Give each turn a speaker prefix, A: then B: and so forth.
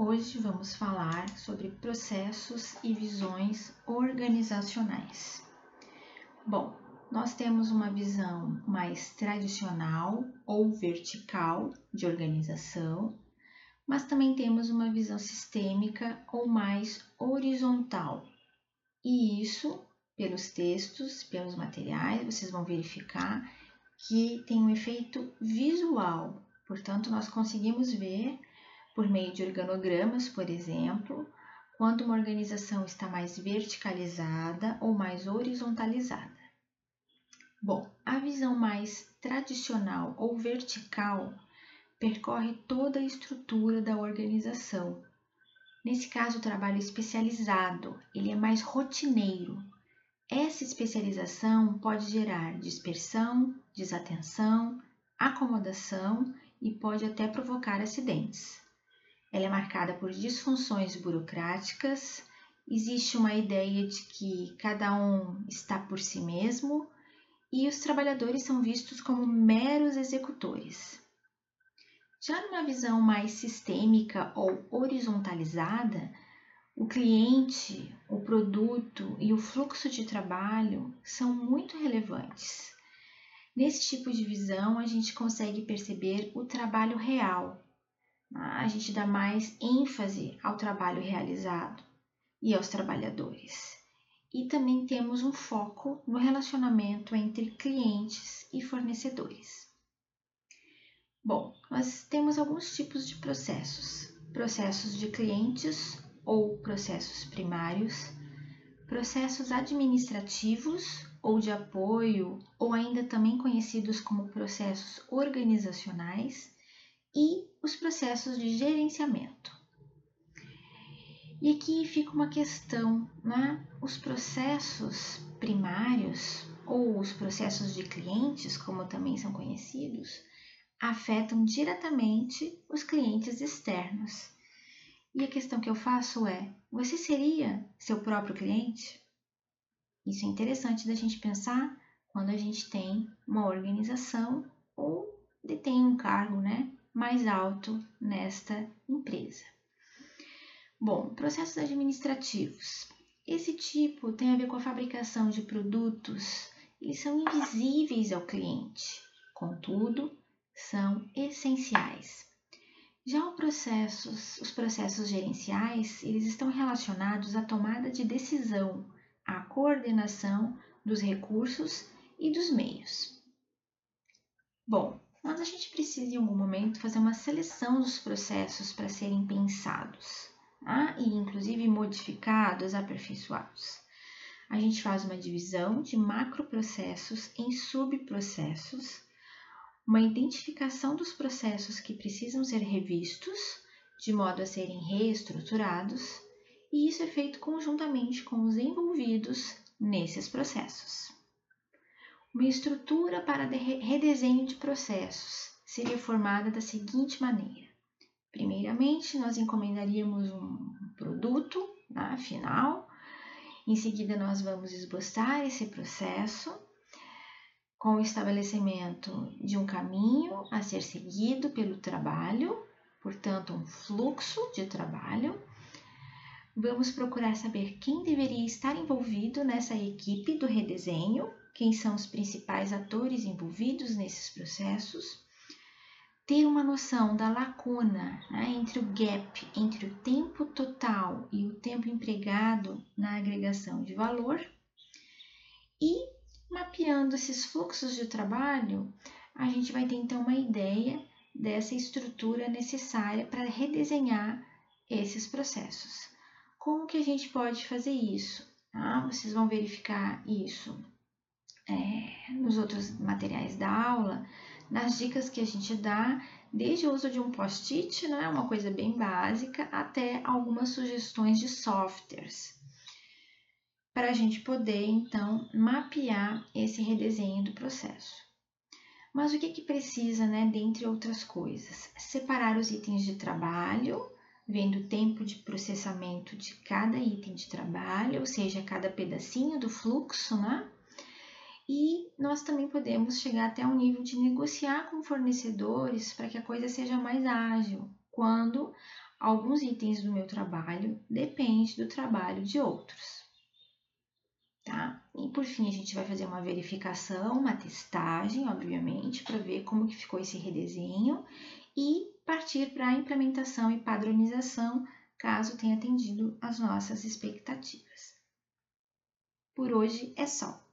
A: Hoje vamos falar sobre processos e visões organizacionais. Bom, nós temos uma visão mais tradicional ou vertical de organização, mas também temos uma visão sistêmica ou mais horizontal. E isso, pelos textos, pelos materiais, vocês vão verificar que tem um efeito visual. Portanto, nós conseguimos ver por meio de organogramas, por exemplo, quando uma organização está mais verticalizada ou mais horizontalizada. Bom, a visão mais tradicional ou vertical percorre toda a estrutura da organização. Nesse caso, o trabalho especializado, ele é mais rotineiro. Essa especialização pode gerar dispersão, desatenção, acomodação e pode até provocar acidentes. Ela é marcada por disfunções burocráticas, existe uma ideia de que cada um está por si mesmo e os trabalhadores são vistos como meros executores. Já numa visão mais sistêmica ou horizontalizada, o cliente, o produto e o fluxo de trabalho são muito relevantes. Nesse tipo de visão, a gente consegue perceber o trabalho real, a gente dá mais ênfase ao trabalho realizado e aos trabalhadores. E também temos um foco no relacionamento entre clientes e fornecedores. Bom, nós temos alguns tipos de processos: processos de clientes ou processos primários, processos administrativos ou de apoio, ou ainda também conhecidos como processos organizacionais e os processos de gerenciamento. E aqui fica uma questão, né? Os processos primários ou os processos de clientes, como também são conhecidos, afetam diretamente os clientes externos. E a questão que eu faço é: você seria seu próprio cliente? Isso é interessante da gente pensar quando a gente tem uma organização ou detém um cargo, né, mais alto nesta empresa. Bom, processos administrativos. Esse tipo tem a ver com a fabricação de produtos, eles são invisíveis ao cliente, contudo, são essenciais. Já processos, os processos gerenciais, eles estão relacionados à tomada de decisão, à coordenação dos recursos e dos meios. Bom, mas a gente precisa em algum momento fazer uma seleção dos processos para serem pensados tá? e inclusive modificados, aperfeiçoados. A gente faz uma divisão de macroprocessos em subprocessos, uma identificação dos processos que precisam ser revistos, de modo a serem reestruturados, e isso é feito conjuntamente com os envolvidos nesses processos. Uma estrutura para redesenho de processos. Seria formada da seguinte maneira: primeiramente, nós encomendaríamos um produto né, final, em seguida, nós vamos esboçar esse processo com o estabelecimento de um caminho a ser seguido pelo trabalho, portanto, um fluxo de trabalho. Vamos procurar saber quem deveria estar envolvido nessa equipe do redesenho quem são os principais atores envolvidos nesses processos, ter uma noção da lacuna né, entre o gap, entre o tempo total e o tempo empregado na agregação de valor, e mapeando esses fluxos de trabalho, a gente vai ter então uma ideia dessa estrutura necessária para redesenhar esses processos. Como que a gente pode fazer isso? Ah, vocês vão verificar isso é, nos outros materiais da aula, nas dicas que a gente dá, desde o uso de um post-it, né, uma coisa bem básica, até algumas sugestões de softwares, para a gente poder então mapear esse redesenho do processo. Mas o que, que precisa, né, dentre outras coisas? Separar os itens de trabalho, vendo o tempo de processamento de cada item de trabalho, ou seja, cada pedacinho do fluxo, né? E nós também podemos chegar até um nível de negociar com fornecedores para que a coisa seja mais ágil, quando alguns itens do meu trabalho dependem do trabalho de outros. Tá? E por fim, a gente vai fazer uma verificação, uma testagem, obviamente, para ver como que ficou esse redesenho e partir para a implementação e padronização, caso tenha atendido as nossas expectativas. Por hoje é só.